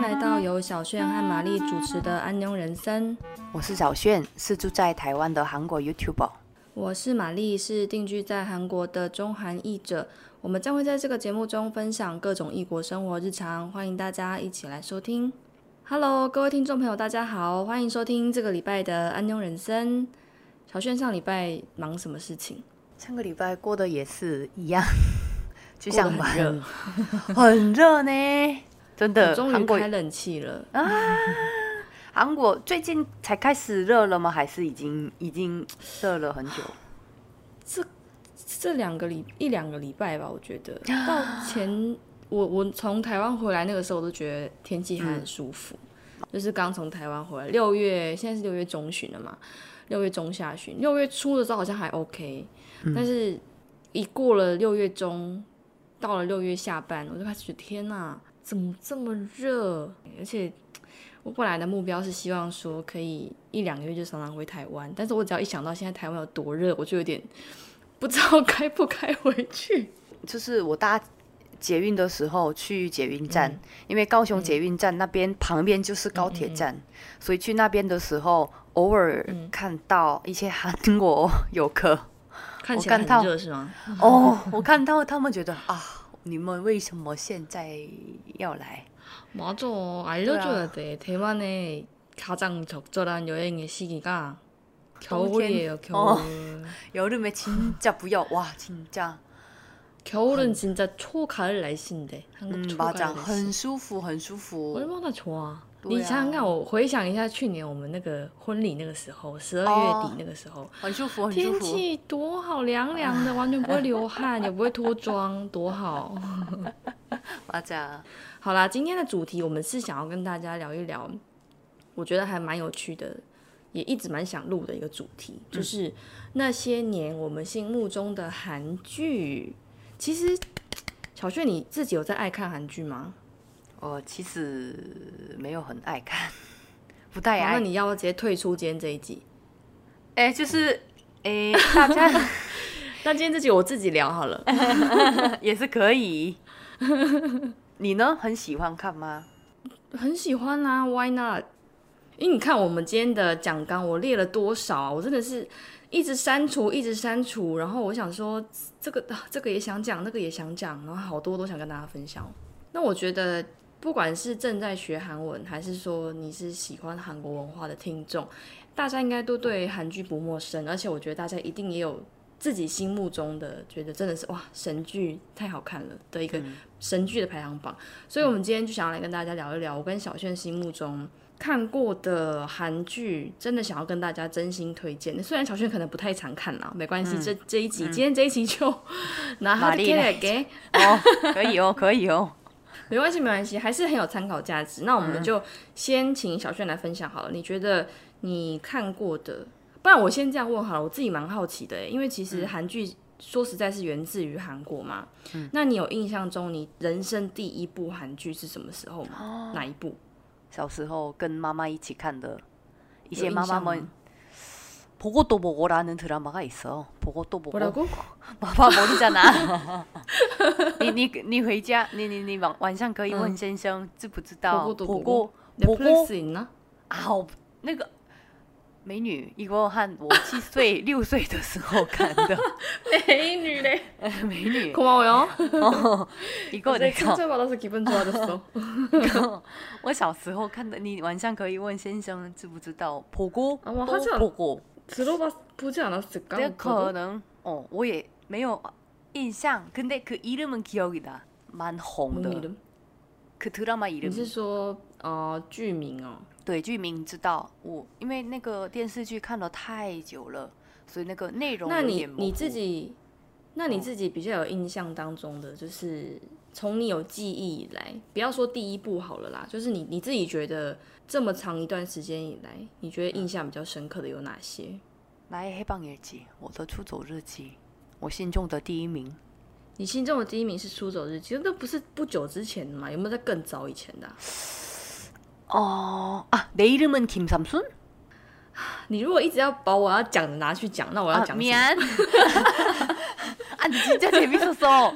迎来到由小炫和玛丽主持的《安妞人生》。我是小炫，是住在台湾的韩国 YouTuber。我是玛丽，是定居在韩国的中韩译者。我们将会在这个节目中分享各种异国生活日常，欢迎大家一起来收听。Hello，各位听众朋友，大家好，欢迎收听这个礼拜的《安妞人生》。小炫上礼拜忙什么事情？上个礼拜过得也是一样，去上班，过得很热，很热呢，真的。终于开冷气了。啊，韩国最近才开始热了吗？还是已经已经热了很久？这这两个礼一两个礼拜吧，我觉得 到前我我从台湾回来那个时候，我都觉得天气还很舒服，就是刚从台湾回来，六月现在是六月中旬了嘛，六月中下旬，六月初的时候好像还 OK，、但是一过了六月中，到了六月下半，我就开始觉得天哪，怎么这么热？而且我本来的目标是希望说可以一两个月就常常回台湾，但是我只要一想到现在台湾有多热，我就有点不知道该不该回去。就是我搭捷运的时候去捷运站，嗯因为高雄捷运站那边旁边就是高铁站，所以去那边的时候，偶尔嗯看到一些韩国游客，看起来很热是吗？哦，我看到他们觉得啊，你们为什么现在要来？ 맞아 알려줘야 돼 대만의 가장 적절한 여행의 시기가 겨울이에요 겨울 여름에 진짜 부여 와 진짜 겨울은 진짜 초가을 날씨인데 한국 嗯 초가을 맞아 날씨 很舒服很舒服 얼마나 좋아 对啊 你想想看，我回想一下去年我们那个婚礼那个时候，十二哦月底那个时候，很舒服很舒服天气多好，凉凉的，完全不会流汗，也不会脱妆，多好。맞아好啦，今天的主题我们是想要跟大家聊一聊，我觉得还蛮有趣的，也一直蛮想录的一个主题，就是那些年我们心目中的韩剧。其实，小炫你自己有在爱看韩剧吗？我其实没有很爱看，不太爱那。你要不要直接退出今天这一集？哎、就是哎、大家 那今天这集我自己聊好了。也是可以。你呢？很喜欢看吗？很喜欢啊，Why not？因为你看我们今天的讲纲，我列了多少啊？我真的是一直删除，一直删除。然后我想说，这个啊这个也想讲，那个也想讲，然后好多都想跟大家分享。那我觉得，不管是正在学韩文，还是说你是喜欢韩国文化的听众，大家应该都对韩剧不陌生，而且我觉得大家一定也有自己心目中的觉得真的是哇神剧太好看了的一个神剧的排行榜。所以，我们今天就想要来跟大家聊一聊我跟小炫心目中看过的韩剧，真的想要跟大家真心推荐。虽然小炫可能不太常看啦，没关系，这这一集、今天这一集就 拿他的玛丽来 K 给，哦，可以哦，可以哦。没关系没关系，还是很有参考价值。那我们就先请小炫来分享好了，你觉得你看过的，不然我先这样问好了，我自己蛮好奇的，因为其实韩剧。说实在是源自于韩国嘛，那你有印象中你人生第一部韩剧是什么时候吗？哪一部？小时候跟妈妈一起看的一些妈妈们 보고 또 보고라는 드라마가 있어. 보고 또 보고. 뭐라고? 마마 모르잖아. 你你你回家，你你你晚晚上可以问先生知不知道 보고도 보고 넷플릭스 있나? 啊，我那个美女一个和我七岁六岁的时候看的 메인이래. 美女， 고마워요. 哦，一个 갑자기 那个 칭찬받아서 기분 좋아졌어. 我小时候看的，你晚上可以问先生知不知道 보고 아, 뭐 또 하지 않- 보고 들어봤 보지 않았을까? 这 오빠도? 可能哦，我也没有印象，근데그이름은기억이다，蛮红 뭔 的。 이름? 그 드라마 你 이름 是说呃剧名哦？对剧名知道，我因为那个电视剧看了太久了，所以那个内容那你有点模你自糊己，那你自己比较有印象当中的，就是 从你有记忆以来，不要说第一部好了啦，就是你你自己觉得这么长一段时间以来，你觉得印象比较深刻的有哪些？ 나의 해방 일지，我的出走日记，我心中的第一名。你心中的第一名是《出走日记》，那不是不久之前的吗？有没有在更早以前的啊、 어, 아, 내 이름은 김삼순? 你如果一直要把我要讲的拿去讲，那我要 아, 讲什么？ 미안. 아니 진짜 재밌었어.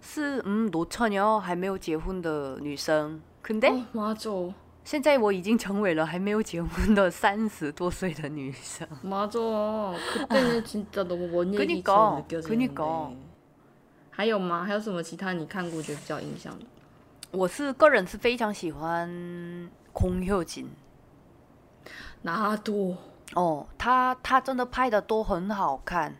是嗯노처녀还没有结婚的女生，근데 어, 맞아. 现在我已经成为了还没有结婚的三十多岁的女生。 맞아. 그때는 진짜 너무 먼 그니까, 얘기처럼 느껴지는데. 그니까. 还有吗？还有什么其他你看过觉得比较印象的？我是个人是非常喜欢孔佑锦 나도 哦，他他真的拍的都很好看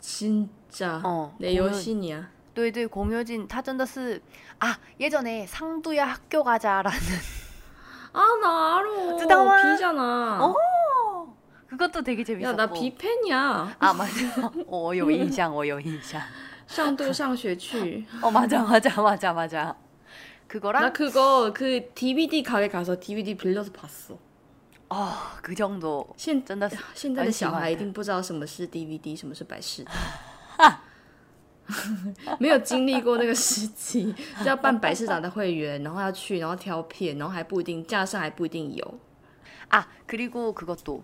진짜 哦。 내 공효- 여신이야. 对对，孔佑锦他真的是啊，예전에 상두야 학교 가자라는 아, 나 알아. 뜨다마. 비잖아. 어? 그것도 되게 재밌었고. 야, 나 비팬이야. 아 맞아. 我有印象，我有印象。上度上学去. 어 맞아 맞아 맞아 맞아. 나 그거랑 그거 그 DVD 가게 가서 DVD 빌려서 봤어. 아 그 정도 现真的是现在的小孩很喜欢一定不知道什么是 DVD，什么是百事达， 没有经历过那个时期，就要办百事达的会员，然后要去，然后挑片，然后还不一定架上还不一定有。 아 그리고 그것도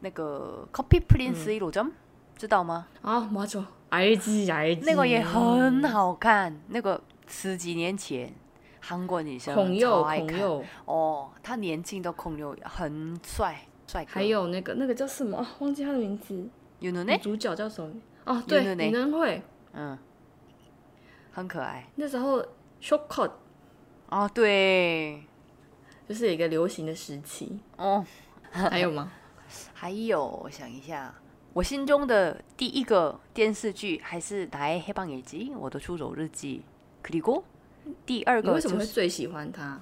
那个 커피 프린스 1호점 知道吗？啊，马总，알지 알지。那个也很好看，那个十几年前韩国女生孔超佑，爱看孔佑，哦，他年轻的孔佑很帅，帅哥。还有那个那个叫什么啊？忘记他的名字， 윤은혜 女主角叫什么？哦，对，윤은혜 李能慧。 嗯，很可爱。那时候，shock t 哦，对，就是一个流行的时期。哦，还有吗？还有，我想一下，我心中的第一个电视剧还是《来黑帮野鸡》，《我的出走日记》。可里过，第二个、为什么会最喜欢他？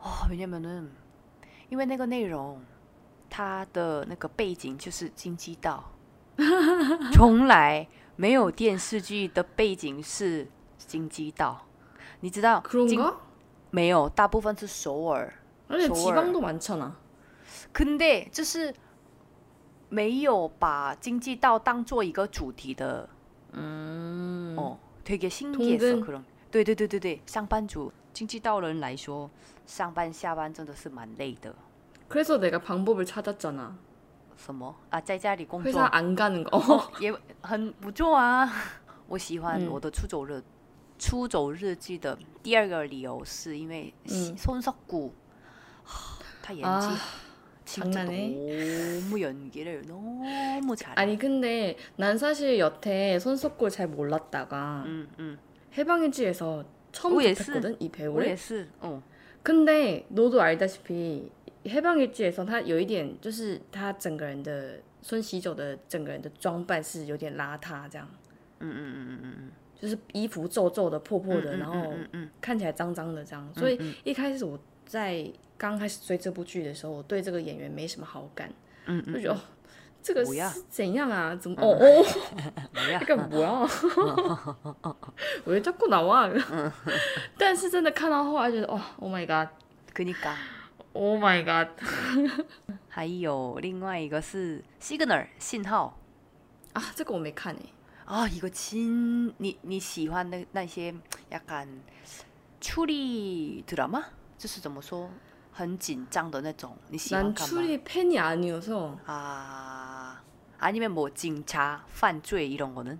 哦，明天们论，因为那个内容，它的那个背景就是金鸡岛，从来没有电视剧的背景是京畿道，你知道？ 그런가? 京没有，大部分是首尔。 而且 서울 地方都蛮长啊。 근데 就是没有把经济道当做一个主题的， 음. 어, 되게 신기했어 통근. 그런. 对对对对对，上班族经济道人来说，上班下班真的是蛮累的。 그래서 내가 방법을 찾았잖아. 什么啊，在家里工 회사 作 안 가는 거. 也很不错啊。我喜欢嗯我的出走日、出走日记的第二个理由是因为嗯 손석구他演技 아, 진짜 장난해? 너무 연기를 너무 잘해. 아니 근데 난 사실 여태 손석구를 잘 몰랐다가 嗯嗯， 해방일지에서 처음 오예, 접했거든 이 我也 배우를. 是，哦， 근데 너도 알다시피 黑帮给解送他有一点就是他整个人的孙喜九的整个人的装扮是有点邋遢这样。嗯嗯嗯嗯嗯就是衣服皱皱的破破的然后嗯看起来脏脏的这样。所以一开始我在刚开始追这部剧的时候我对这个演员没什么好感。嗯就觉得这个是怎样啊？怎么哦哦这个 干嘛 我觉得这不难忘但是真的看到后来觉得哦 oh my god 跟你讲。까 my God，还有另外一个是 Signal 信号啊，这个我没看诶、啊，一个亲你你喜欢的那些약간추리 드라마，就是怎么说很紧张的那种，你喜欢 난 看吗？ 추리 팬이 아니어서 아 아니면 뭐警察犯罪이런 거는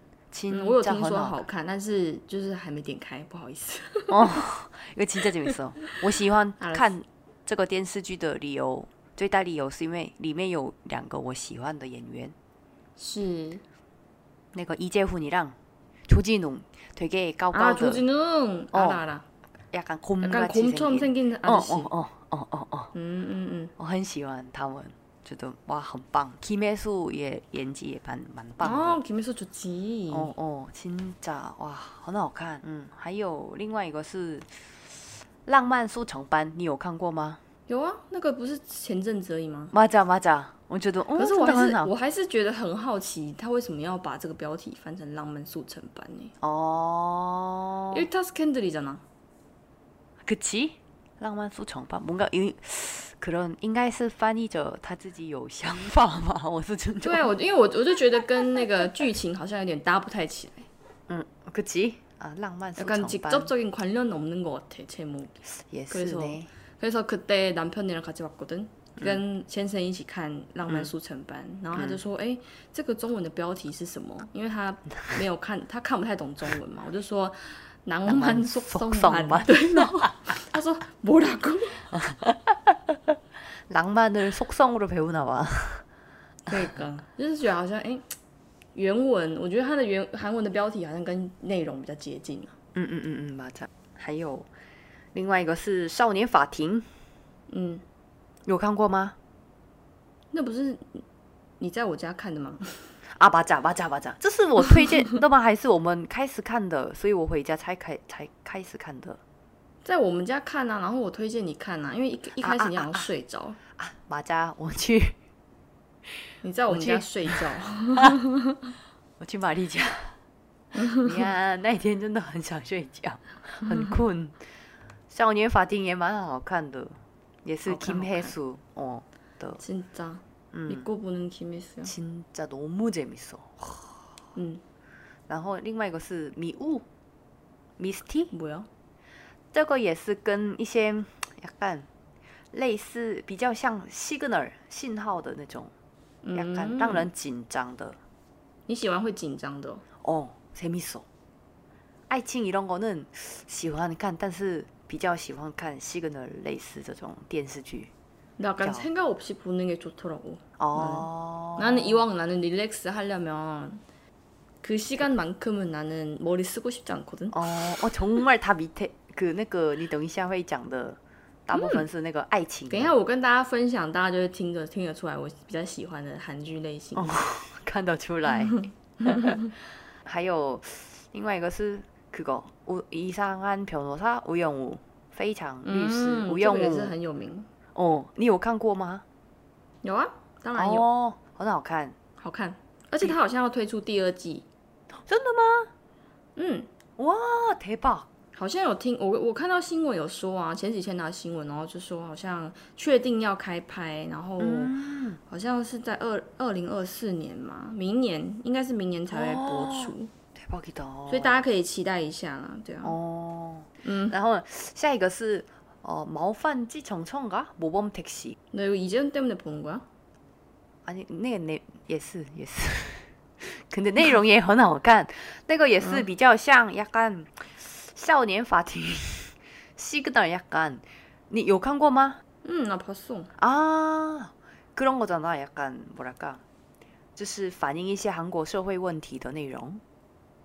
진짜 我有听说很好好看，但是就是还没点开，不好意思。 이거 진짜 재밌어. 我喜欢 알았어 看这个电视剧的理由，最大理由是因为里面有两个我喜欢的演员，是那个이재훈이랑 조진웅 되게 아高高的 조진웅 어. 알아 알아. 약간 약간 곰같이 곰처럼 생긴. 생긴 아저씨. 어, 어, 어, 어, 어, 어. 嗯嗯嗯，我很喜欢他们。 觉得哇很棒。Kim Hye Soo 也演技也蛮蛮棒的。 아 김혜수 좋지. 哦哦，진짜哇，很好看。嗯，还有另外一个是《浪漫速成班》，你有看过吗？有啊，那个不是前阵子而已吗？맞아맞아，我觉得，嗯，可是我还是真的很好我还是觉得很好奇，他为什么要把这个标题翻成《浪漫速成班》呢？ 어 因为它是 Kendri잖아。 그치? 浪漫速成班 뭔가 이, 그런 应该是翻译者他自己有想法吧，我是真的。对啊，我因为我我就觉得跟那个剧情好像有点搭不太起来， 음, 그치? 아, 浪漫速 약간 成班 직접적인 관련 없는 것 같아 제목이. 也是 그래서 呢。 그래서 그때 남편이랑 같이 봤거든. 跟先生一起看《浪漫速成班》，然后他就说：“哎、这个中文的标题是什么？”因为他没有看，他看不太懂中文嘛。我就说《浪漫速送班》。对，然后 他说“뭐라고”， 낭만을 속성으로 배우나 봐. 那个就是觉得好像哎、原文，我觉得它的原韩文的标题好像跟内容比较接近啊。 음, 음, 음, 음, 맞아. 还有另外一个是少年法庭，嗯，有看过吗？那不是你在我家看的吗？啊，맞아맞아맞아，这是我推荐的吗？还是我们开始看的？所以我回家才开才开始看的 在我们家看啊，然后我推荐你看啊，因为一一开始你好像睡着，啊。맞아，我去你在我们我去家睡觉。我去玛丽家。你看那天真的很想睡觉，很困。少年法庭也蛮好看的，也是好看 Kim 好 Hae 看 Soo 哦的， 진짜 음. 믿고 보는 김혜수요. 진짜 너무 재밌어. 嗯，然后另外一个是迷雾，Misty， 뭐야? 这个也是跟一些약간类似，比较像 signal 信号的那种，약간 嗯让人紧张的。你喜欢会紧张的、哦？ 어, 재밌어. 爱情이런거는喜欢看，但是比较喜欢看 signal 类似这种电视剧。 약간 야. 생각 없이 보는 게 좋더라고. 어. 나는 이왕 나는 릴렉스 하려면 그 시간만큼은 나는 머리 쓰고 싶지 않거든. 어, 어 정말 다 밑에 그那个你等一下会讲的大部分是那个爱情的。等一下我跟大家分享，大家就会听得听得出来我比较喜欢的韩剧类型。看得出来。还有另外一个是그거우이상한변호사우영우非常律师嗯，吴用这个也是武很有名。哦，你有看过吗？有啊，当然有，哦，很好看，好看。而且他好像要推出第二季。真的吗？嗯，哇，대박！ 好像有听我我看到新闻有说啊，前几天拿新闻，然后就说好像确定要开拍，然后嗯，好像是在二二零二四年嘛，明年应该是明年才会播出， 대박이다。所以大家可以期待一下啦，对啊，哦，嗯，然后下一个是哦，毛犯继承冲가모범택시。 너 이거 이재훈 때문에 보는 거야? 아니那个内也是也是，可能内容也很好看，那个也是比较像약간 少年法庭 시그널 약간 니 욕한 거 마? 응, 나 봤어. 아 그런 거잖아. 약간 뭐랄까, 就是反映一些韩国社会问题的内容。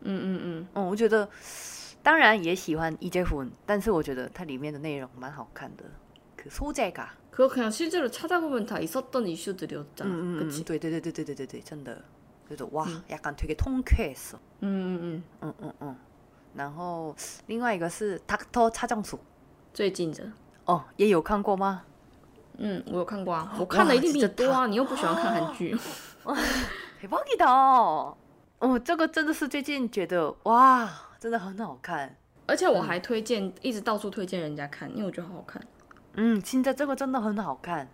嗯嗯嗯，嗯，我觉得当然也喜欢이재훈，但是我觉得它里面的内容蛮好看的，그소재가。 어, 그거 그냥 실제로 찾아보면 다 있었던 이슈들이었잖아. 음, 음, 음, 그치? 네, 네, 네, 네, 네, 네, 네, 네. 真的. 그래서 와, 음. 약간 되게 통쾌했어. 음, 음, 음, 응, 응, 然后另外一个是《塔托擦酱鼠》，最近的哦，也有看过吗？嗯，我有看过啊，我看的一定比你多啊，你又不喜欢看韩剧。哇，忘记的哦，哦，这个真的是最近觉得哇，真的很好看，而且我还推荐，一直到处推荐人家看，因为我觉得好好看。嗯，现在这个真的很好看，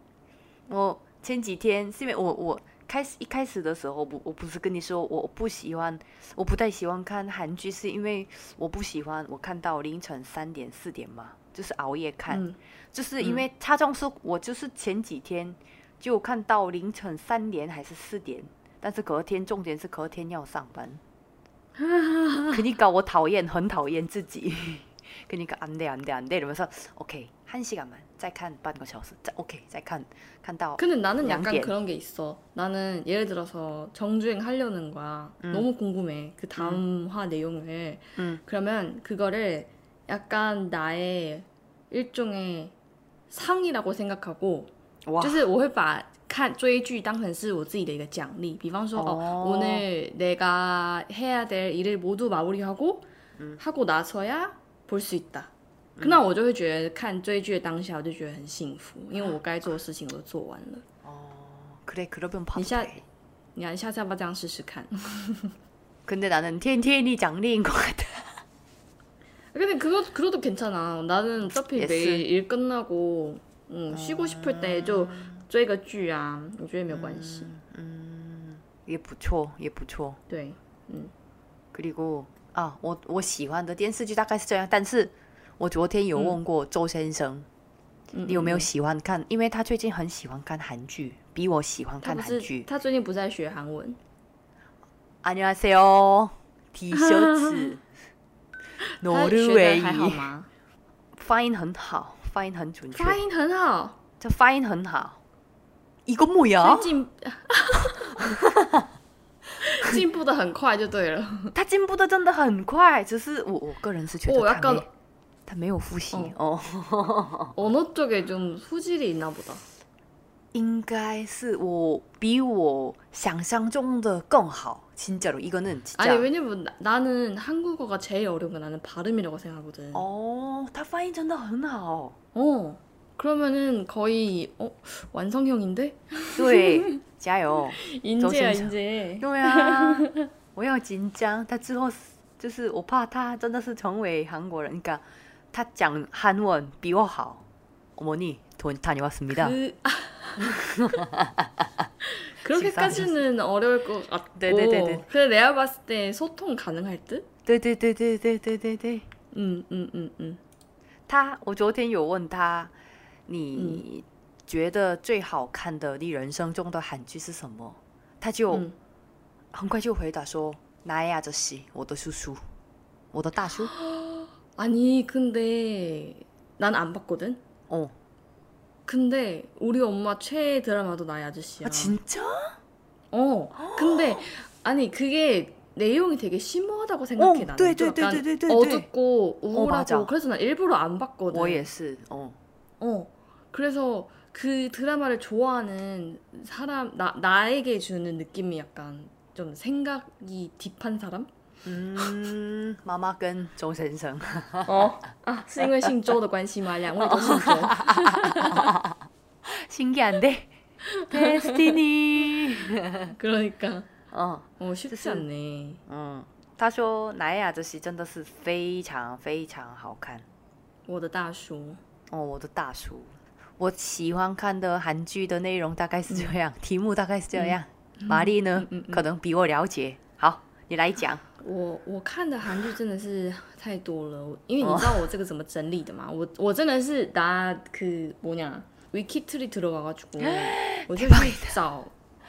我前几天是因为我。我开始一开始的时候，我我不是跟你说我不喜欢，我不太喜欢看韩剧，是因为我不喜欢我看到凌晨三点四点嘛，就是熬夜看，就是因为他总是我就是前几天就看到凌晨三点还是四点，但是隔天重点是隔天要上班，肯定搞我讨厌，很讨厌自己，跟你讲，安得安得安得，你们说 OK。 한 시간만再看半个小时，再 OK 再看看到 근데 나는 약간 양点. 그런 게 있어. 나는 예를 들어서 정주행 하려는 거야. 너무 궁금해. 그 다음 화 내용을. 음. 그러면 그거를 약간 나의 일종의 상이라고 생각하고 哇就是我会把 看追剧当成是我自己的一个奖励，比方说哦， 어. 오늘내가해야될일을모두마무리하고 하고 나서야 볼 수 있다。 那我就会觉得看追剧的当下，我就觉得很幸福，因为我该做的事情我都做完了。 그래 그러면 봐도 你下 돼. 你看下次要不要这样试试看？ 근데 나는 TNTN이 장르인 것 같아. 근데 그거 그래도 괜찮아. 나는 어차피 예스. 매일 일 끝나고 음, 쉬고 싶을 때就追个剧啊，我觉得没有关系。 也不错，也不错。对， 그리고 아, 我我喜欢的电视剧大概是这样，但是 我昨天有问过周先生，嗯你有没有喜欢看？因为他最近很喜欢看韩剧，比我喜欢看他不是韩剧。他最近不是在学韩文， 안녕하세요. 티셔츠. 他学的还好 노르웨이 吗？发音很好，发音很准确，发音很好，这发音很好。이건뭐야 最近进步的很快就对了。他进步的真的很快，只是我我个人是觉得他没、哦要告 他没有复习哦 어느 쪽에 좀 소질이 있나 보다. 应该是我比我想象中的更好. 진짜로 이거는 진짜. 아니 왜냐면 나, 나는 한국어가 제일 어려운 건 나는 발음이라고 생각하거든. 어, 他发音真的很好. 어. 그러면은 거의 어 완성형인데? 对，加油. 인재야 정신차. 인재. 对啊，我要紧张。他之后就是我怕他真的是成为韩国人，그러니까 타짱 한원 비워하오. 어머니 돈 다녀왔습니다. 그... 아. 그렇게까지는 어려울 것 같고 네네네네. 그래 내가 봤을 때 소통 가능할 듯? 네네네네네네네. 음음음음. 他我昨天有问他你觉得最好看的你人生中的韩剧是什么他就很快就回答说나의 음, 음. 어, 아저씨我的叔叔我的大叔 아니, 근데 난 안 봤거든? 어. 근데 우리 엄마 최애 드라마도 나의 아저씨야. 아, 진짜? 어. 근데 아니 그게 내용이 되게 심오하다고 생각해 어, 나는. 네, 좀 네, 약간 네, 네, 네, 어둡고 우울하고 맞아. 그래서 난 일부러 안 봤거든. OS. 어. 어. 그래서 그 드라마를 좋아하는 사람 나 나에게 주는 느낌이 약간 좀 생각이 딥한 사람? 嗯，妈妈跟周先生。 어. 아, 是因为姓周的关系吗?两位都姓周. 신기한데? 데스티니. 그러니까 嗯 어 쉽지 뜻은- 않네. 嗯，他说《나의 아저씨》真的是非常非常好看。我的大叔.哦，我的大叔，我喜欢看的韩剧的内容大概是这样，题目大概是这样。玛丽呢，可能比我了解。 好，你来讲。我我看的韩剧真的是太多了，因为你知道我这个怎么整理的吗？我我真的是나그뭐냐 위키트리 들어가가지고我就去找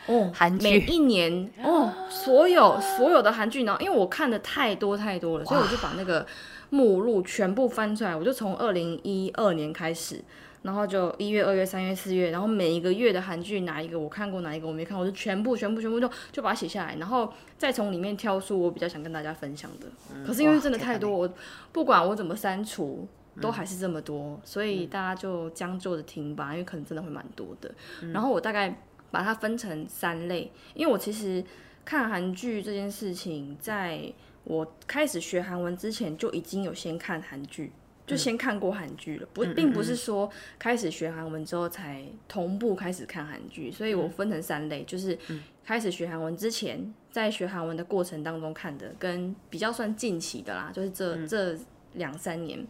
哦韩剧每一年哦所有所有的韩剧，然后因为我看的太多太多了，所以我就把那个目录全部翻出来，我就从二零一二年开始。 然后就一月、二月、三月、四月，然后每一个月的韩剧哪一个我看过，哪一个我没看，我就全部、全部、全部就就把它写下来，然后再从里面挑出我比较想跟大家分享的。可是因为真的太多，我不管我怎么删除，都还是这么多，所以大家就将就着听吧，因为可能真的会蛮多的。然后我大概把它分成三类，因为我其实看韩剧这件事情，在我开始学韩文之前就已经有先看韩剧。就先看过韩剧了不并不是说开始学韩文之后才同步开始看韩剧所以我分成三类就是开始学韩文之前在学韩文的过程当中看的跟比较算近期的啦就是这这两三年。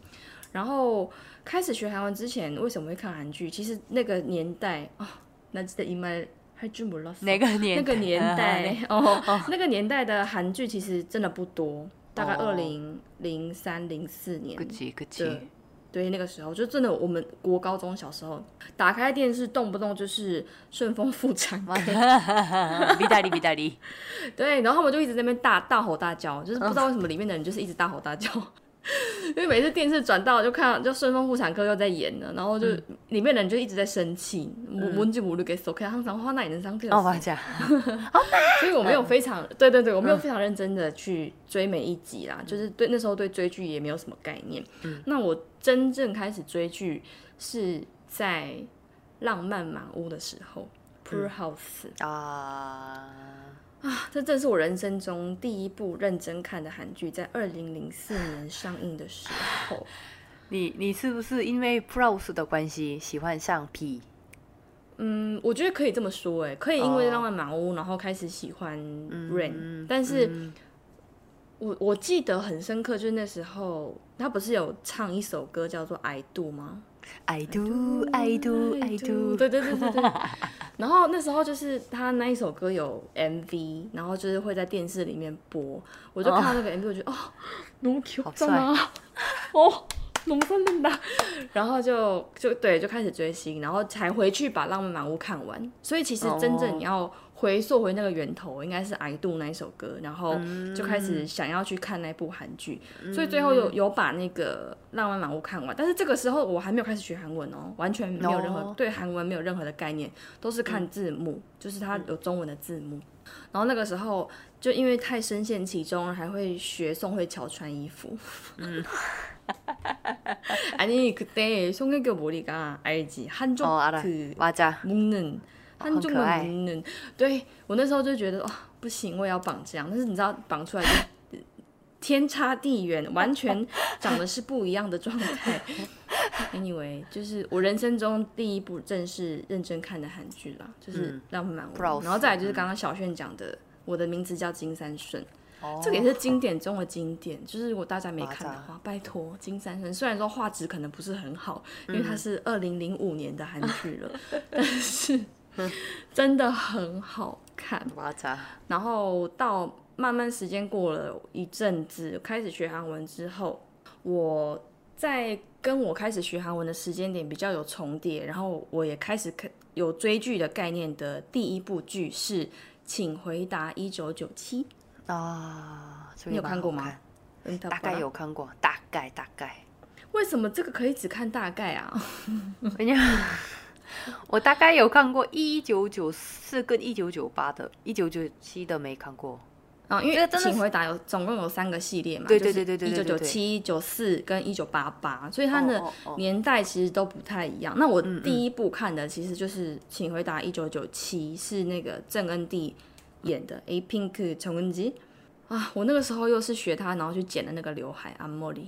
然后开始学韩文之前为什么会看韩剧？其实那个年代哦那个年代哦。那个年代的韩剧其实真的不多大概二零零三零四年。对。对那个时候就真的我们国高中小时候打开电视动不动就是顺丰妇产 嘛 比代理比代理对然后他们就一直在那边大大吼大叫就是不知道为什么里面的人就是一直大吼大叫。因为每次电视转到就看到就顺丰妇产科又在演了，然后就、里面的人就一直在生气，뭔뭔지모르겠어，可항상화나있는상태였 哦， 어 맞아。 所以我没有非常对对对，我没有非常认真的去追每一集啦，就是对那时候对追剧也没有什么概念。那我真正开始追剧是在《浪漫满屋》的时候 Full House》啊， 啊，这正是我人生中第一部认真看的韩剧，在二零零四年上映的时候。你你是不是因为 Prose 的关系喜欢上 P？嗯，我觉得可以这么说，哎，可以因为《浪漫满屋》然后开始喜欢 Rain，、但是我我记得很深刻，就是那时候他不是有唱一首歌叫做《I Do》吗？I do, I do, I do。对对对对对。然后那时候就是他那一首歌有 MV，然后就是会在电视里面播，我就看到那个 MV，我觉得哦，那么漂，哦，浓妆嫩吧，然后就就对，就开始追星，然后才回去把《浪漫满屋》看完。所以其实真正你要。回溯回那个源头，应该是《I Do》那一首歌，然后就开始想要去看那部韩剧。所以最后有有把那个《浪漫满屋》看完，但是这个时候我还没有开始学韩文哦，完全没有任何对韩文没有任何的概念，都是看字幕，就是它有中文的字幕。然后那个时候就因为太深陷其中，还会学宋慧乔穿衣服。嗯。 아니 그때 송혜교 머리가 알지 한쪽 어, 알아. 그 맞아. 묶는 他们就很能对我那时候就觉得哦不行我也要绑这样。但是你知道绑出来就天差地远完全长得是不一样的状态。Anyway 就是我人生中第一部正式认真看的韩剧啦就是浪漫满屋然后再来就是刚刚小炫讲的我的名字叫金三顺这个也是经典中的经典就是如果大家没看的话拜托金三顺。虽然说画质可能不是很好因为它是二零零五年的韩剧了 但是真的很好看。然后到慢慢时间过了一阵子开始学韩文之后我在跟我开始学韩文的时间点比较有重叠然后我也开始看有追剧的概念的第一部剧是请回答一九九七。啊你有看过吗？大概有看过大概大概。为什么这个可以只看大概啊？我大概有看过一九九四跟一九九八的，一九九七的没看过。啊，因为请回答有总共有三个系列嘛，对对对对对一九九七、九四跟一九八八，所以它的年代其实都不太一样。那我第一部看的其实就是《请回答一九九七》，是那个郑恩地演的 A Pink 陈文基啊，我那个时候又是学他，然后去剪的那个刘海阿茉莉，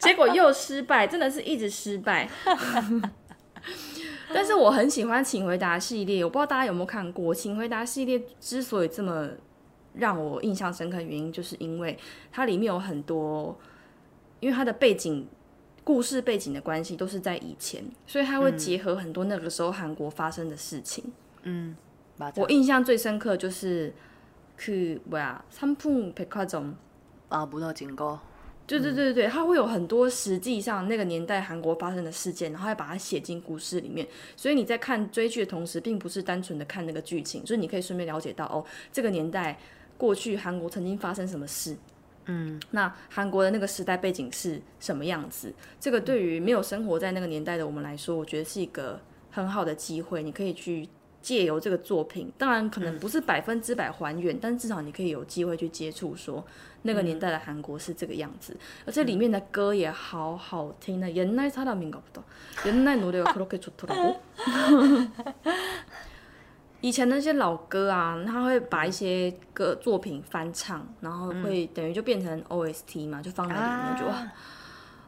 结果又失败，真的是一直失败。但是我很喜欢《请回答》系列，我不知道大家有没有看过《请回答》系列。之所以这么让我印象深刻的原因，就是因为它里面有很多，因为它的背景、故事背景的关系都是在以前，所以它会结合很多那个时候韩国发生的事情。嗯.我印象最深刻就是그뭐야삼풍백화점 아 무너진 거. 对对对对对，它会有很多实际上那个年代韩国发生的事件，然后要把它写进故事里面。所以你在看追剧的同时，并不是单纯的看那个剧情，就是你可以顺便了解到哦，这个年代过去韩国曾经发生什么事。嗯，那韩国的那个时代背景是什么样子？这个对于没有生活在那个年代的我们来说，我觉得是一个很好的机会。你可以去 借由这个作品，当然可能不是百分之百还原，但至少你可以有机会去接触说那个年代的韩国是这个样子，而且里面的歌也好好听的。옛날사람인가보다옛날노래가그렇게좋더라고 以前那些老歌啊，他会把一些歌作品翻唱，然后会等于就变成 OST 嘛，就放在里面，就哇，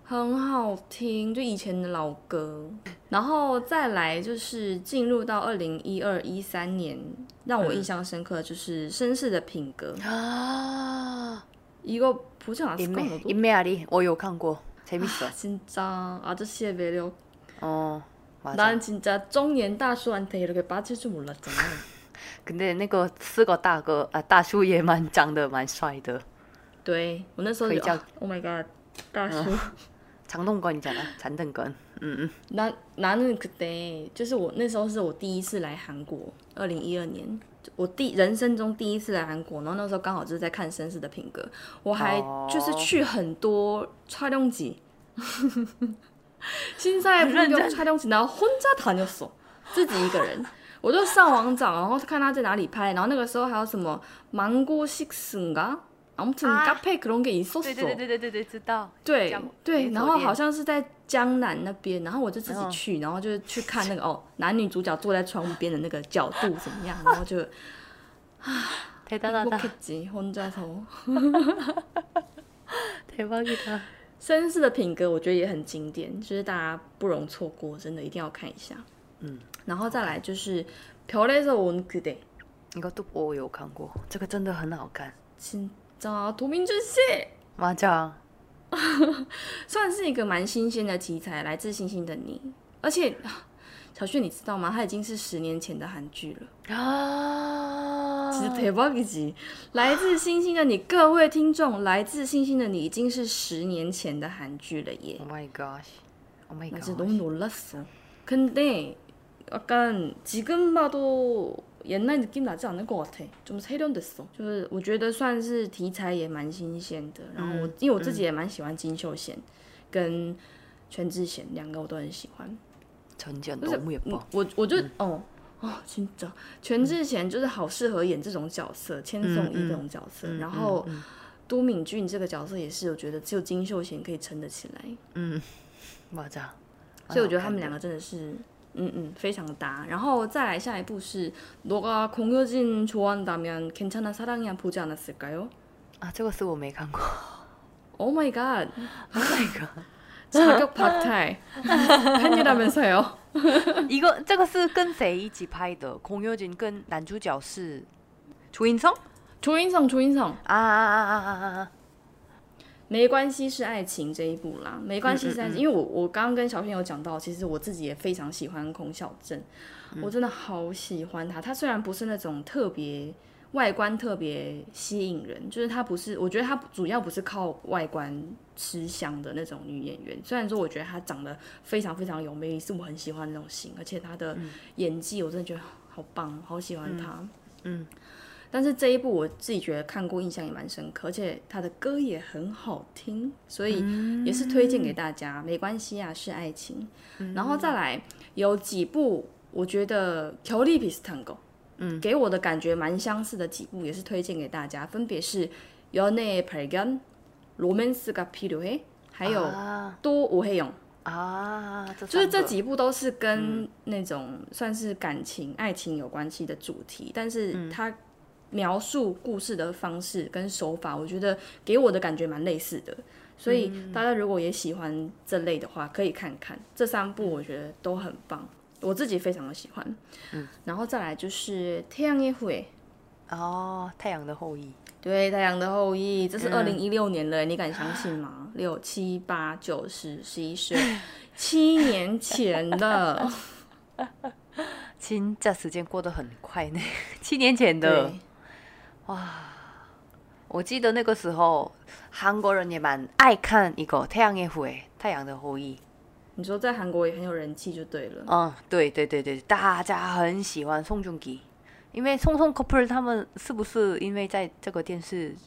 很好听，就以前的老歌。然后再来就是进入到二零一二一三年，让我印象深刻的就是绅士的品格。 아, 이거보지않았을까 인메 너도? 인메아리. 我有看过. 재밌어. 아, 진짜 아저씨의 매력. 어. 맞아. 난 진짜中年 大叔한테 이렇게 빠질 줄 몰랐잖아. 근데 那个四个大哥啊，大叔也蛮长得蛮帅的。对我那时候就可以这样啊 Oh my god，大叔。 장동건이잖아. 장동건. 음, 음. 나 나는 그때就是我那时候是我第一次来韩国，二零一二年，我第人生中第一次来韩国，然后那时候刚好就是在看绅士的品格，我还哦就是去很多촬영지， 新赛那个촬영지，然后혼자다녔어，自己一个人。我就上网找，然后看他在哪里拍，然后那个时候还有什么芒果 six 噶， 아무튼啊 카페그런게있었어。 对对对对对对对，知道。对江对，然后连锁店好像是在江南那边，然后我就自己嗯去，然后就去看那个哦，男女主角坐在窗边的那个角度怎么样，然后就 대단하다， 행복했지혼자서。 대박이다。 绅士的品格我觉得也很经典，就是大家不容错过，真的一定要看一下。嗯，然后再来就是《별에서온그대》， 이것도我有看过，这个真的很好看。 진짜 도민준 씨， 맞아， 算是一个蛮新鲜的题材，来自星星的你，而且啊小旭你知道吗？它已经是十年前的韩剧了。啊，其实대박이지，来自星星的你，各位听众，来自星星的你已经是十年前的韩剧了耶。 Oh my gosh，Oh my 나 진짜 gosh， 너무 놀랐어. 근데 약간 지금 봐도 옛날 느낌 나지 않을 것 같아. 좀 세련됐어. 就是我觉得算是题材也蛮新鲜的。然后我、因为我自己也蛮喜欢金秀贤跟全智贤两个我都很喜欢。 전지현 就是 너무 예뻐。 我我就、哦哦，真的，全智贤就是好适合演这种角色，千颂伊这种角色。然后都敏俊这个角色也是，我觉得只有金秀贤可以撑得起来。 맞아。 所以我觉得他们两个真的是， 嗯嗯，非常搭。然后再来下一部是너가공효진좋아한다면괜찮은사랑이야보지않았을까요 啊，这个是我没看过。 ？Oh my god， Oh my god， 자격박탈 팬이라면서요？ 一个这个是跟谁一起拍的？孔佑金跟男主角是朱茵성아 조인성，조인성， 啊啊啊啊啊！ 没关系是爱情这一部啦，没关系是爱嗯情，因为我我刚刚跟小朋友讲到，其实我自己也非常喜欢孔小镇，嗯我真的好喜欢他。他虽然不是那种特别外观特别吸引人，就是他不是，我觉得他主要不是靠外观吃香的那种女演员。虽然说我觉得她长得非常非常有魅力，是我很喜欢那种型，而且她的演技我真的觉得好棒，好喜欢她。嗯但是这一部我自己觉得看过，印象也蛮深刻，而且他的歌也很好听，所以也是推荐给大家。没关系啊，是爱情。然后再来有几部，我觉得《결이비슷한 거》，嗯，给我的感觉蛮相似的几部，也是推荐给大家，分别是《연애의발견》、《로맨스가필요해》，还有《啊多吴黑勇》。啊，这就是这三个几部都是跟那种算是感情、爱情有关系的主题，但是它 描述故事的方式跟手法，我觉得给我的感觉蛮类似的。所以大家如果也喜欢这类的话，可以看看。这三部，我觉得都很棒，我自己非常的喜欢。嗯。然后再来就是《太阳也会》，哦，太阳的后裔，对，《太阳的后裔》，这是二零一六年了，你敢相信吗？六七八九十十一十，七年前的。亲，这时间过得很快呢，七年前的对。我记得那个时候韩国人也蛮爱看一个《太阳的后裔》，太阳的后裔。你说在韩国也很有人气就对了。嗯，对对对对，大家很喜欢宋仲基，因为宋宋 couple 他们是不是因为在这个电视剧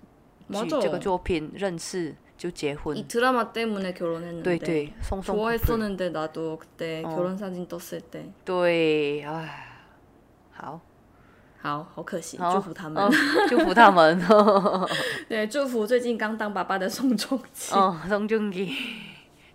맞아 这个作品认识就结婚 이 ？ 드라마 때문에 결혼했는데 对对，宋宋 couple 좋아했었는데 나도 그때 어. 결혼 사진 떴을 때 对，哎，好， 好好可惜，好祝福他们。嗯祝福他们。对，祝福最近刚当爸爸的宋仲基。哦，宋仲基，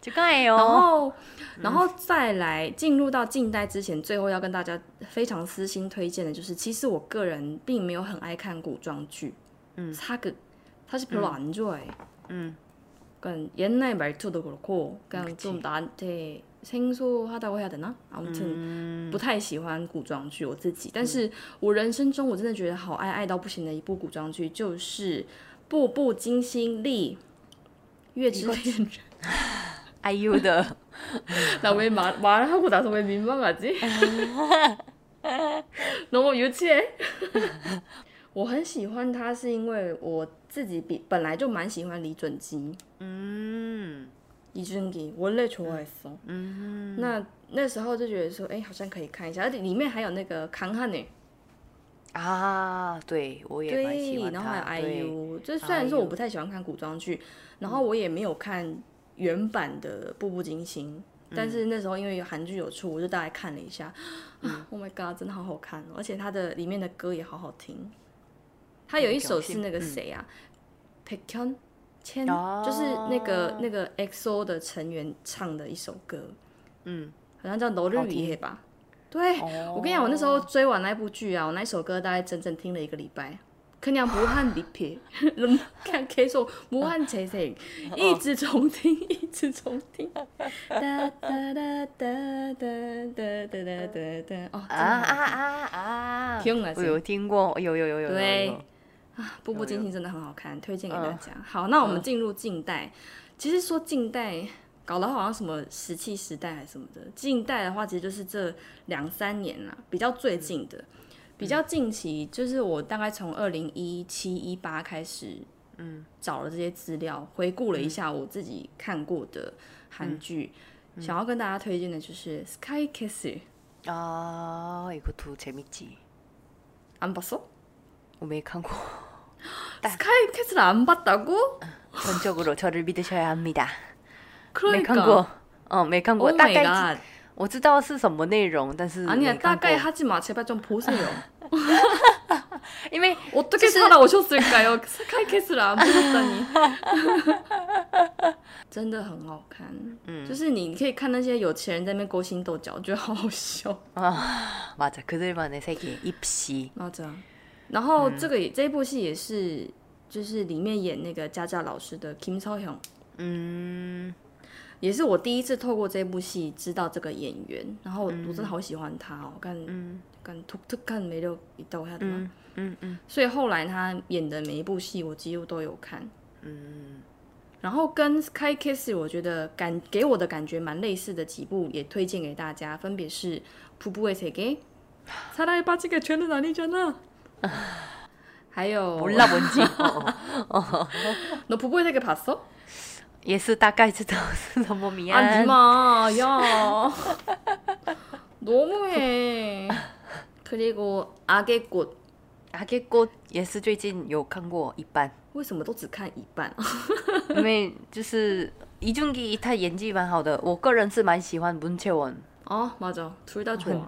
就该然哦。后，然后再来进入到近代之前，最后要跟大家非常私心推荐的就是，其实我个人并没有很爱看古装剧，嗯，사극사실별로안좋아해， 嗯， 그러니까 옛날 말투도 그렇고 그냥 좀 나한테 생소하다고 해야 되나? 아무튼 不太喜欢古装剧我自己，但是我人生中我真的觉得好爱爱到不行的一部古装剧就是《步步惊心丽月之恋人》。 아이유 的 나왜 말, 말하고 나서 왜 민망하지? 너무 유치해? 我很喜欢他，是因为我自己比本来就蛮喜欢李准基、 음, 이준기，원래좋아했어。 음, 那那时候就觉得说，哎、好像可以看一下，而且里面还有那个康汉呢， 아, 对，我也蛮喜对，欢然后还有他。对， IU。就虽然说我不太喜欢看古装剧，然后我也没有看原版的《步步惊心》，但是那时候因为有韩剧有出，我就大概看了一下。啊，Oh my god，真的好好看哦！而且它的里面的歌也好好听。它有一首是那个谁啊， 백현 千、就是那个那个 XO 的成员唱的一首歌，嗯，好像叫《楼日雨》吧？对，我跟你讲，我那时候追完那部剧啊，我那首歌大概整整听了一个礼拜。看能不汉离别，看 K 说不汉切切，一直重听，一直重听。哒哒哒哒哒哒哒哒哒哒。哦啊啊啊啊！听了，我有听过，有有有有。对。有。步步惊心真的很好看，推荐给大家。好，那我们进入近代。其实说近代，搞得好像什么石器时代还是什么的。近代的话，其实就是这两三年啦，比较最近的，比较近期，就是我大概从二零一七一八开始，嗯，找了这些资料，回顾了一下我自己看过的韩剧，想要跟大家推荐的就是《Sky Kiss》， 아 이것도 재밌지. 안 봤어? 我没看过， 스카이 캐슬 안 봤다고? 전적으로 저를 믿으셔야 합니다. 没 그러니까. 看过，哦，没看过， Oh 大 my 概 god. 我知道是什么内容，但是 아니야 没看 따가이 过 하지 마 제발 좀 보세요 因为 어떻게 살아오셨을까요 스카이 캐슬 안 보셨다니 真的很好看，嗯，就是你可以看那些有钱人在那边勾心斗角，我觉得好好笑。 아 맞아 그들만의 세계 입시 然后这样， 然后这个也、这部戏也是，就是里面演那个家教老师的 Kim So Hyun， 음 也是我第一次透过这部戏知道这个演员，然后我真的好喜欢他哦，干干突突看没有一道下的嘛， 음, 음. 所以后来他演的每一部戏我几乎都有看，然后跟 Sky Kiss 我觉得感给我的感觉蛮类似的几部也推荐给大家，分别是《부부의세계》、《사랑에빠지게죄는아니잖아》， 还有 몰라 뭔지 어. 너 부부의세계 봤어？ 也是大概知道是什么谜 아 案 니마야 너무해. 그리고 악의 꽃 阿给꽃也是最近有看过一半，为什么都只看一半？因为就是이준기他演技蛮好的，我个人是蛮喜欢문채원。 아 맞아 둘 다 좋아.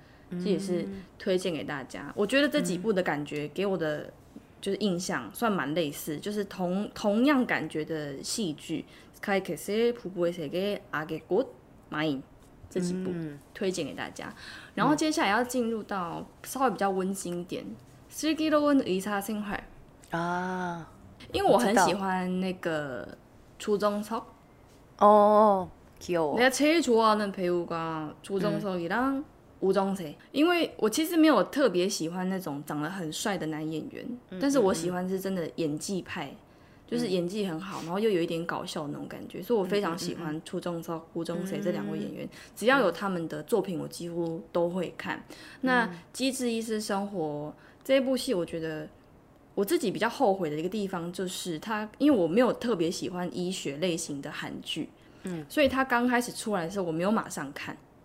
这也是推荐给大家。我觉得这几部的感觉给我的就是印象算蛮类似，就是同同样感觉的戏剧《Sky Kiss》《瀑布세계》《阿给国》《马影》这几部、嗯推荐给大家。然后接下来要进入到稍微比较温馨一点，《슬기로운의사생활》，啊因为我很我知道喜欢那个初中석。 哦，귀여워。 내가 제일 좋아하는 배우가 조정석이랑 吴中谁？因为我其实没有特别喜欢那种长得很帅的男演员但是我喜欢是真的演技派就是演技很好然后又有一点搞笑那种感觉所以我非常喜欢初中超吴中谁这两位演员只要有他们的作品我几乎都会看。那机智医生生活这一部戏我觉得我自己比较后悔的一个地方就是他因为我没有特别喜欢医学类型的韩剧所以他刚开始出来的时候我没有马上看。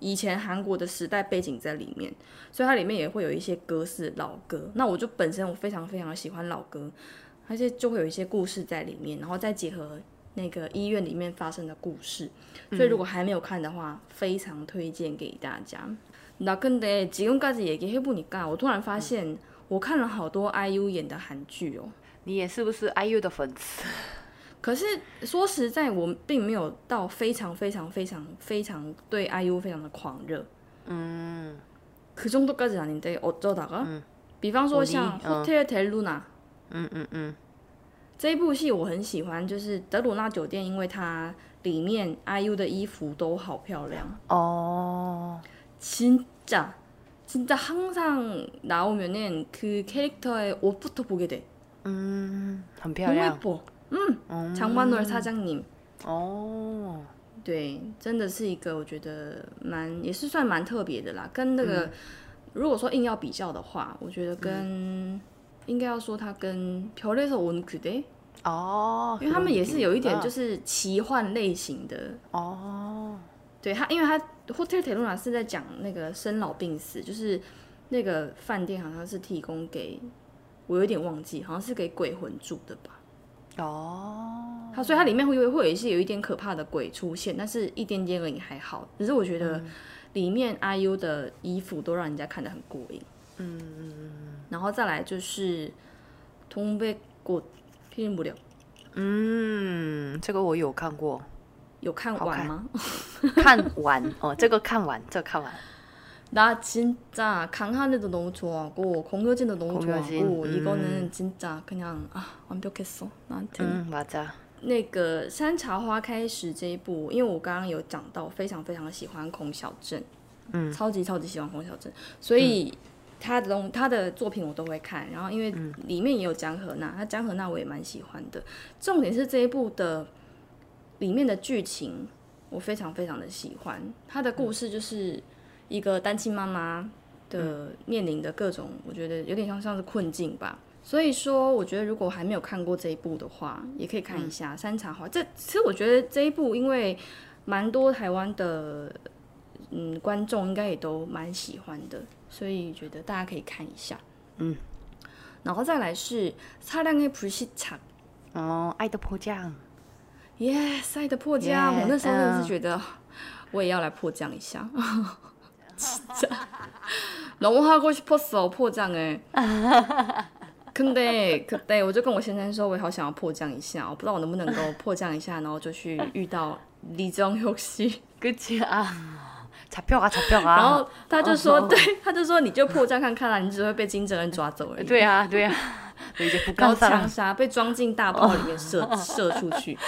以前韩国的时代背景在里面，所以它里面也会有一些歌是老歌。那我就本身我非常非常喜欢老歌，而且就会有一些故事在里面，然后再结合那个医院里面发生的故事。所以如果还没有看的话，非常推荐给大家。나근데지금까지얘기해보니까我突然发现我看了好多 IU 演的韩剧哦。你也是不是 IU 的粉丝？ 可是说实在，我并没有到非常非常非常非常对 IU 非常的狂热。嗯 그 정도까지 아닌데 어쩌다가 比方说像嗯 호텔 델루나 嗯嗯嗯， 这一部戏我很喜欢，就是德鲁纳酒店，因为它里面 IU 的衣服都好漂亮，哦， 진짜진짜항상나오면은그 캐릭터의 옷부터 보게 돼. 嗯，很漂 너무 亮。 예뻐. 嗯， 장만월 사장님. 哦，对，真的是一个我觉得蛮也是算蛮特别的啦。跟那个、如果说硬要比较的话，我觉得跟、应该要说它跟《별에서온그대》，哦，因为他们也是有一点嗯就是奇幻类型的。哦，对他，因为他 Hotel t e l u n a 是在讲那个生老病死，就是那个饭店好像是提供给我有点忘记，好像是给鬼魂住的吧。 哦，它所以它里面会有会有一些有一点可怕的鬼出现，但是一点点而已还好。只是我觉得里面 IU 的衣服都让人家看得很过瘾。嗯嗯嗯。然后再来就是《东北国霹雳不了》，嗯，这个我有看过，有看完吗？看完哦，这个看完，这个看完。 나 진짜 강하늘도 너무 좋아하고 공효진도 너무 공효진, 좋아하고 음. 이거는 진짜 그냥 아 완벽했어 나한테. 嗯，맞아。 那个《山茶花开时》这一部，因为我刚刚有讲到，非常非常的喜欢孔小振，嗯超级超级喜欢孔小振，所以他的东他的作品我都会看。然后因为里面也有江河娜，那江河娜我也蛮喜欢的。重点是这一部的里面的剧情，我非常非常的喜欢。他的故事就是 一个单亲妈妈的面临的各种，我觉得有点像像是困境吧。所以说，我觉得如果还没有看过这一部的话，也可以看一下《山茶花》。这其实我觉得这一部，因为蛮多台湾的嗯观众应该也都蛮喜欢的，所以觉得大家可以看一下。嗯，然后再来是《擦亮的普西茶》哦，《爱的迫降》耶，《爱的迫降》。我那时候也是觉得，我也要来迫降一下。진짜너무하고싶었어迫降哎。근데그때我就跟我先生说，我也好想要迫降一下，我不知道我能不能够迫降一下，然后就去遇到李宗佑熙， 그치啊，잡혀가잡혀가。 然后他就说，对，他就说你就迫降看看啦，你只会被金正恩抓走而已。对啊，对啊，이제 북 然后 한사람 枪杀，被装进大炮里面射射出去。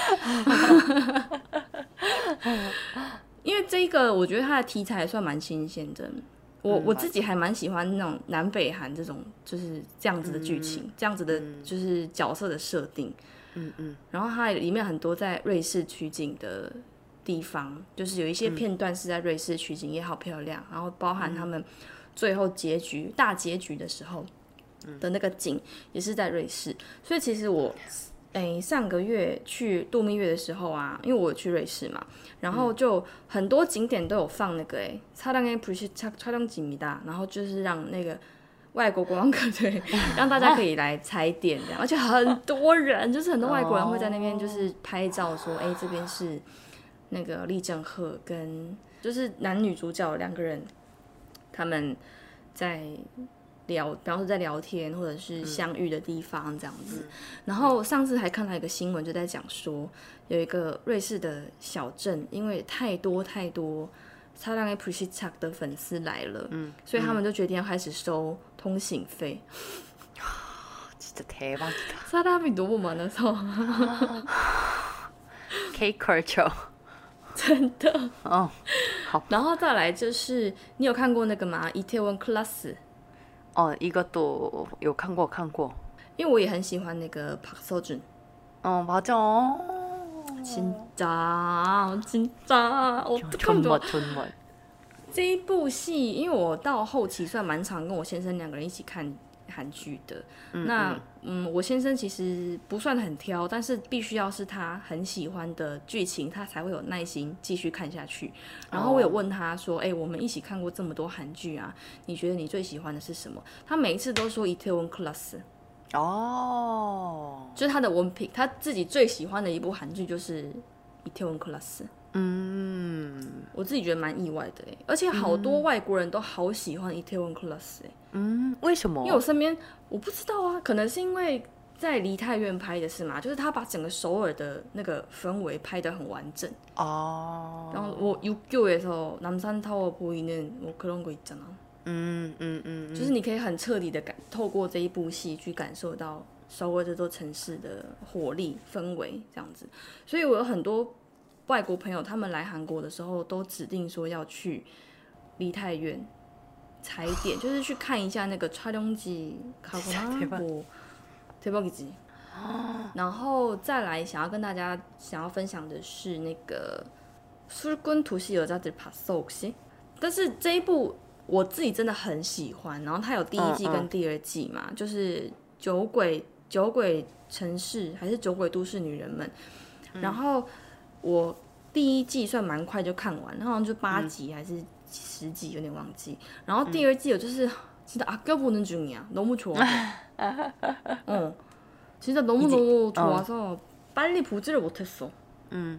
因为这个，我觉得它的题材还算蛮新鲜的。我、我自己还蛮喜欢那种南北韩这种就是这样子的剧情，这样子的就是角色的设定。嗯嗯，然后它里面很多在瑞士取景的地方，就是有一些片段是在瑞士取景，也好漂亮。然后包含他们最后结局、大结局的时候的那个景，也是在瑞士。所以其实我，诶、上个月去度蜜月的时候啊，因为我有去瑞士嘛，然后就很多景点都有放那个诶，차량의불시착촬영지입니다。然后就是让那个。外国观光客对，让大家可以来踩点这样，而且很多人，就是很多外国人会在那边就是拍照，说，哎、这边是那个李正赫跟就是男女主角两个人，他们在 聊，比方说在聊天或者是相遇的地方这样子。然后上次还看到一个新闻，就在讲说，有一个瑞士的小镇，因为太多太多。차량의불시착的粉丝来了，嗯，所以他们就决定要开始收通行费。 진짜대박이다 사람이너무많아서 K culture。真的。哦，好。然后再来就是，你有看过那个吗？《이태원 클라스》， 哦，이것도有看过看过。因为我也很喜欢那个朴서준。 哦，맞아。 진짜진짜어떡하면 존 좋아 멋 존멋。 这一部戏，因为我到后期算蛮常跟我先生两个人一起看 韩剧的。那嗯，我先生其实不算很挑，但是必须要是他很喜欢的剧情，他才会有耐心继续看下去。然后我有问他说：“哎、我们一起看过这么多韩剧啊，你觉得你最喜欢的是什么？”他每一次都说《Itaewon Class》，哦，就是他的文凭，他自己最喜欢的一部韩剧就是《Itaewon Class》。嗯我自己觉得蛮意外的哎，而且好多外国人都好喜欢《Itaewon Class》哎。嗯，为什么因为？我身边我不知道啊，可能是因为在梨泰院拍的是嘛，就是他把整个首尔的那个氛围拍得很完整。哦，然后我 육교에서 남산 타워 보이는 뭐 그런 거 있잖아， 嗯嗯嗯，就是你可以很彻底的感透过这一部戏去感受到 首尔这座城市的活力氛围这样子。所以我有很多 外国朋友，他们来韩国的时候都指定说要去梨泰院踩点，就是去看一下那个촬영지가거나 대박 뭐 대박이지。然后再来想要跟大家想要分享的是那个술꾼도시여자들봤어혹시？但是这一部我自己真的很喜欢，然后它有第一季跟第二季嘛，就是酒鬼酒鬼城市还是酒鬼都市女人们，然后我 第一季算蛮快就看完，好像就八集还是十集，有点忘记。然后第二季我就是진짜아껴보는중이야너무좋아서 어, 진짜 너무 너무 좋아서 빨리 보지를 못했어. 嗯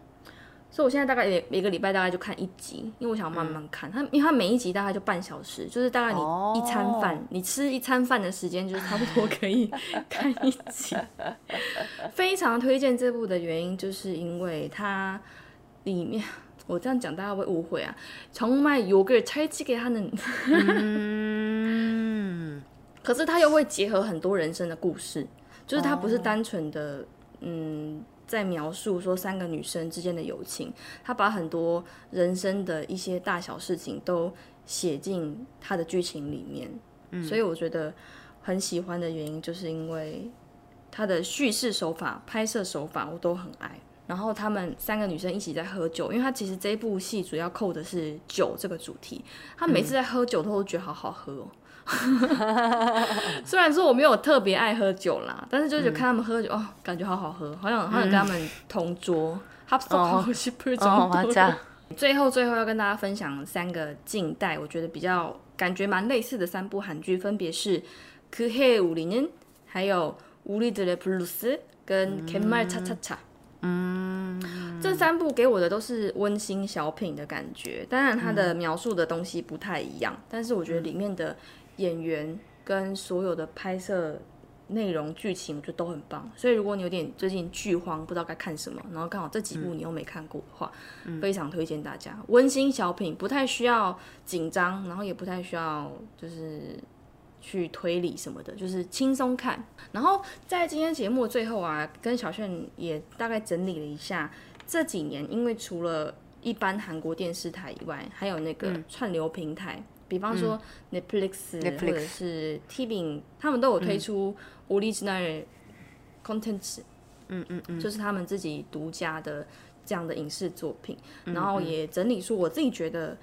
所以我现在大概每每个礼拜大概就看一集，因为我想慢慢看。它因为它每一集大概就半小时，就是大概你哦一餐饭，你吃一餐饭的时间，就是差不多可以看一集。非常推荐这部的原因，就是因为它 里面我这样讲大家会误会啊，정말욕을찰지게하는 嗯可是他又会结合很多人生的故事，就是他不是单纯的、嗯在描述说三个女生之间的友情，他把很多人生的一些大小事情都写进他的剧情里面，所以我觉得很喜欢的原因，就是因为他的叙事手法、拍摄手法我都很爱。 然后他们三个女生一起在喝酒，因为他其实这一部戏主要扣的是酒这个主题。他每次在喝酒都觉得好好喝哦。虽然说我没有特别爱喝酒啦，但是就是看他们喝酒，哦，感觉好好喝，好想好想跟他们同桌，합석하고싶을 哦， 정도。 맞아。 最后最后要跟大家分享三个近代，我觉得比较感觉蛮类似的三部韩剧，分别是《그해우리는》，还有《우리들의블루스》跟《갯말차차차》。 嗯，这三部给我的都是温馨小品的感觉，当然它的描述的东西不太一样，但是我觉得里面的演员跟所有的拍摄内容、剧情，我觉得都很棒。所以如果你有点最近剧荒，不知道该看什么，然后刚好这几部你又没看过的话，非常推荐大家。温馨小品，不太需要紧张，然后也不太需要就是。去推理什么的，就是轻松看。然后在今天节目的最后啊，跟小炫也大概整理了一下这几年，因为除了一般韩国电视台以外，还有那个串流平台，比方说 Netflix、或者是 TVing，他们都有推出 original contents，嗯嗯嗯，就是他们自己独家的这样的影视作品，然后也整理出我自己觉得。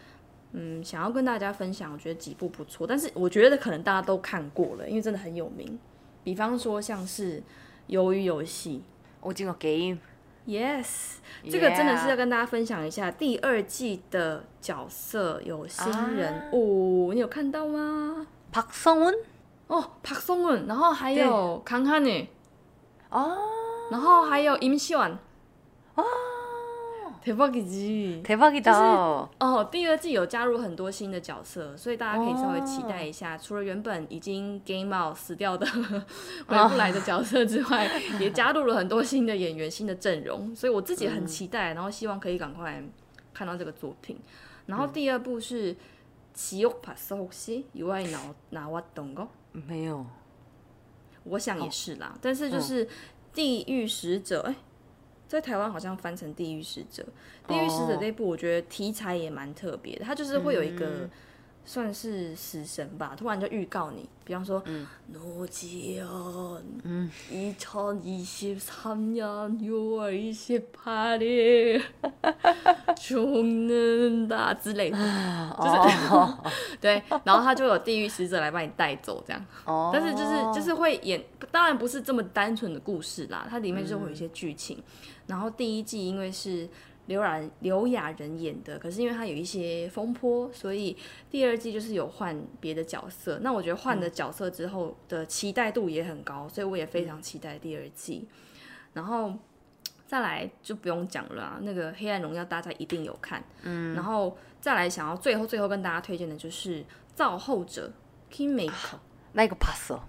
嗯想要跟大家分享我觉得几部不错但是我觉得可能大家都看过了因为真的很有名比方说像是鱿鱼游戏。我见过 game yes 这个真的是要跟大家分享一下第二季的角色有新人物你有看到吗？Pop song 哦 pop song 然后还有康康呢哦。然后还有 emil 대박이지。 대박이다 哦，第二季有加入很多新的角色，所以大家可以稍微期待一下。除了原本已经 game out 死掉的回不来的角色之外，也加入了很多新的演员、新的阵容，所以我自己也很期待，然后希望可以赶快看到这个作品。然后第二部是《지옥봤어혹시以外나나왔던거？ 没有，我想也是啦，但是就是《地狱使者》哎、 在台湾好像翻成《地狱使者》。《地狱使者》这部我觉得题材也蛮特别的，它就是会有一个算是死神吧，突然就预告你，比方说，嗯，诺基亚，嗯，一场一些三年又一些 party，穷人的之类的，就是，对，然后他就有地狱使者来把你带走这样，哦，但是就是就是会演，当然不是这么单纯的故事啦，它里面就会有一些剧情，然后第一季因为是刘然刘亚仁演的，可是因为他有一些风波，所以第二季就是有换别的角色。那我觉得换了角色之后的期待度也很高，所以我也非常期待第二季。然后再来就不用讲了、啊，那个《黑暗荣耀》大家一定有看。嗯，然后再来想要最后最后跟大家推荐的就是《造后者》Kimiko，那个 pass 哦。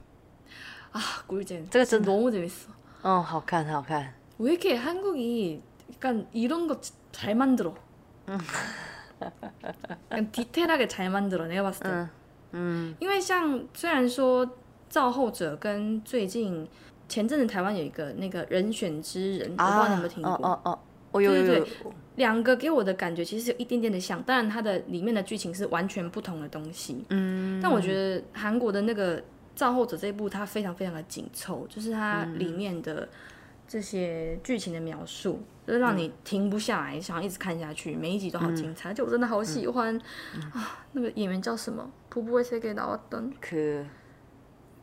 啊，古玉姐，这个真的，我怎么死？嗯，好看，好看。Wicked 韩国语。 약간 이런 거 잘 만들어. 약간 디테일하게 잘 만들어. 내가 봤을 때. 嗯嗯因为像虽然说造后者跟最近 前阵子台湾有一个那个人选之人，我不知道你有没有听过。哦哦哦，哦有有对有对，两个给我的感觉其实有一点点的像，当然它的里面的剧情是完全不同的东西。嗯，但我觉得韩国的那个《造后者》这一部，它非常非常的紧凑，就是它里面的 这些剧情的描述，就是让你停不下来，想要一直看下去，每一集都好精彩，而且我真的好喜欢、啊！那个演员叫什么？부부의세계나왔던 그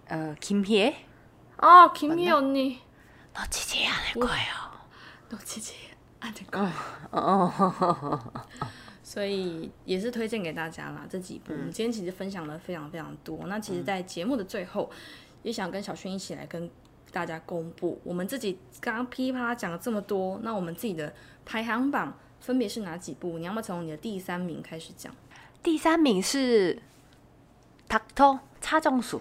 어, 김희애? 아 김희 언니 놓치지 않을 거예요. 놓치지 않을 거. 哦所以也是推荐给大家啦，这几部。我们今天其实分享了非常非常多。那其实，在节目的最后，也想跟小轩一起来跟 大家公布，我们自己刚刚噼里啪啦讲了这么多，那我们自己的排行榜分别是哪几部？你要不要从你的第三名开始讲？第三名是 닥터 차정숙。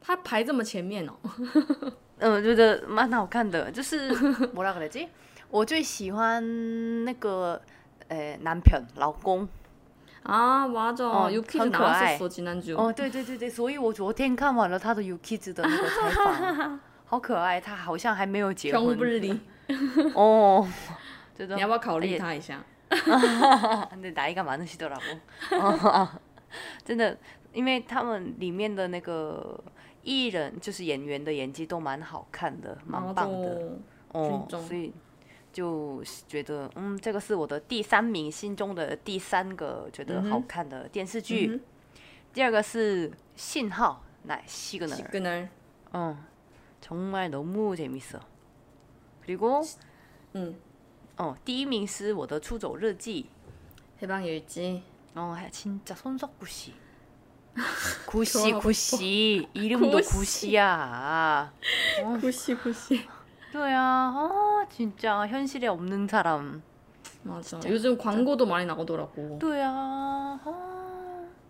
他排这么前面哦、嗯，我觉得蛮好看的，就是뭐라그러지？我最喜欢那个呃男편老公。 아 맞아 어, 유키즈 한 나왔었어 그아이. 지난주 哦，对对对对，所以我昨天看完了他的 Yukiz 的那个采访， 好可爱，他好像还没有结婚。 평불리 哦，觉得你要不要考虑哎他一下？ 근데 나이가 많으시더라고. 어, 真的，因为他们里面的那个艺人，就是演员的演技都蛮好看的，蛮棒的。哦，军中所以就觉得，嗯，这个是我的第三名，心中的第三个觉得好看的电视剧。嗯第二个是《信号》，乃시그널。 그날 어, 정말 너무 재밌어. 그리고 응 어, 第一名是我的出走日记. 해방일지 어, 진짜 손석구 씨. 구씨, 좋아. 구씨. 이름도 구씨. 구씨야. 구시 구시 对啊, 아, 진짜 현실에 없는 사람. 맞아 요즘 광고도 많이 나오더라고 对啊, 아,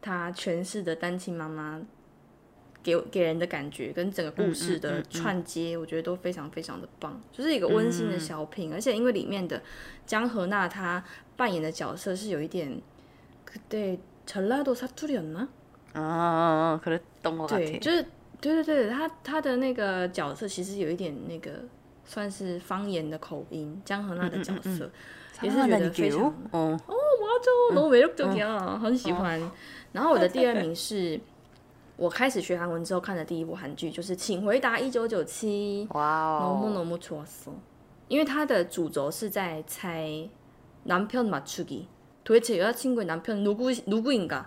他诠释的单亲妈妈给给人的感觉，跟整个故事的串接，我觉得都非常非常的棒，就是一个温馨的小品。而且因为里面的江河娜她扮演的角色是有一点，对，成多萨里呢？啊，可懂我。对，就是对对对，她她的那个角色其实有一点那个算是方言的口音，江河娜的角色，也是觉得非常。哦，哦，我做，有呀，很喜欢。然后我的第二名是我开始学韩文之后看的第一部韩剧，就是《请回答一九九七》。 너무 와우. 너무 좋았어. 因为它的主轴是在猜男편맞추기，도대체여자친구의남편누구누구인가？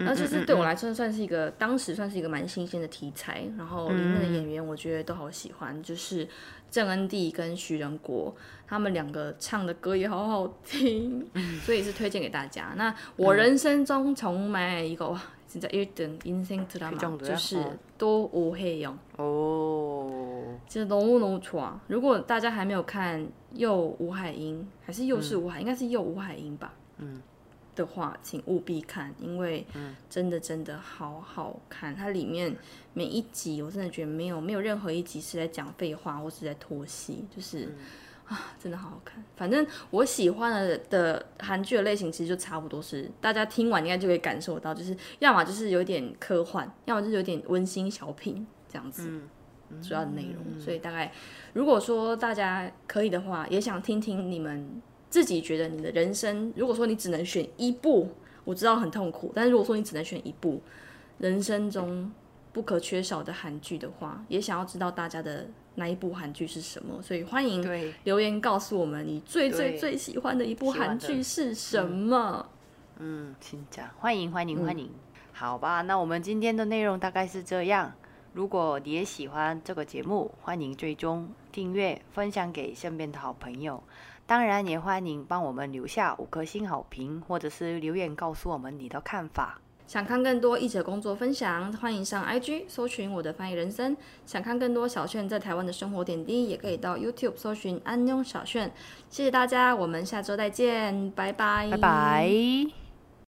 那就是对我来说算是一个当时算是一个蛮新鲜的题材，然后里面的演员我觉得都好喜欢，就是郑恩地跟徐仁国，他们两个唱的歌也好好听，所以是推荐给大家。那我人生中정말一个哇，진짜1등인생 드라마 그 정도야？ 就是哦都오해영。 오. 其实너무너무좋아。如果大家还没有看又吴海英，还是又是吴海，应该是又吴海英吧？嗯。 的话，请务必看，因为真的真的好好看。它里面每一集，我真的觉得没有没有任何一集是在讲废话或是在拖戏，就是、啊，真的好好看。反正我喜欢的的韩剧的类型，其实就差不多是大家听完应该就可以感受到，就是要么就是有点科幻，要么就是有点温馨小品这样子。主要的内容，所以大概如果说大家可以的话，也想听听你们自己觉得你的人生，如果说你只能选一部，我知道很痛苦，但是如果说你只能选一部人生中不可缺少的韩剧的话，也想要知道大家的那一部韩剧是什么，所以欢迎对留言告诉我们你最最最喜欢的一部韩剧是什么。嗯，请讲，欢迎欢迎欢迎。好吧，那我们今天的内容大概是这样。如果你也喜欢这个节目，欢迎追踪、订阅、分享给身边的好朋友。当然，也欢迎帮我们留下五颗星好评，或者是留言告诉我们你的看法。想看更多译者工作分享，欢迎上 IG 搜寻我的翻译人生。想看更多小炫在台湾的生活点滴，也可以到 YouTube 搜寻安妞小炫。谢谢大家，我们下周再见，拜拜，拜拜。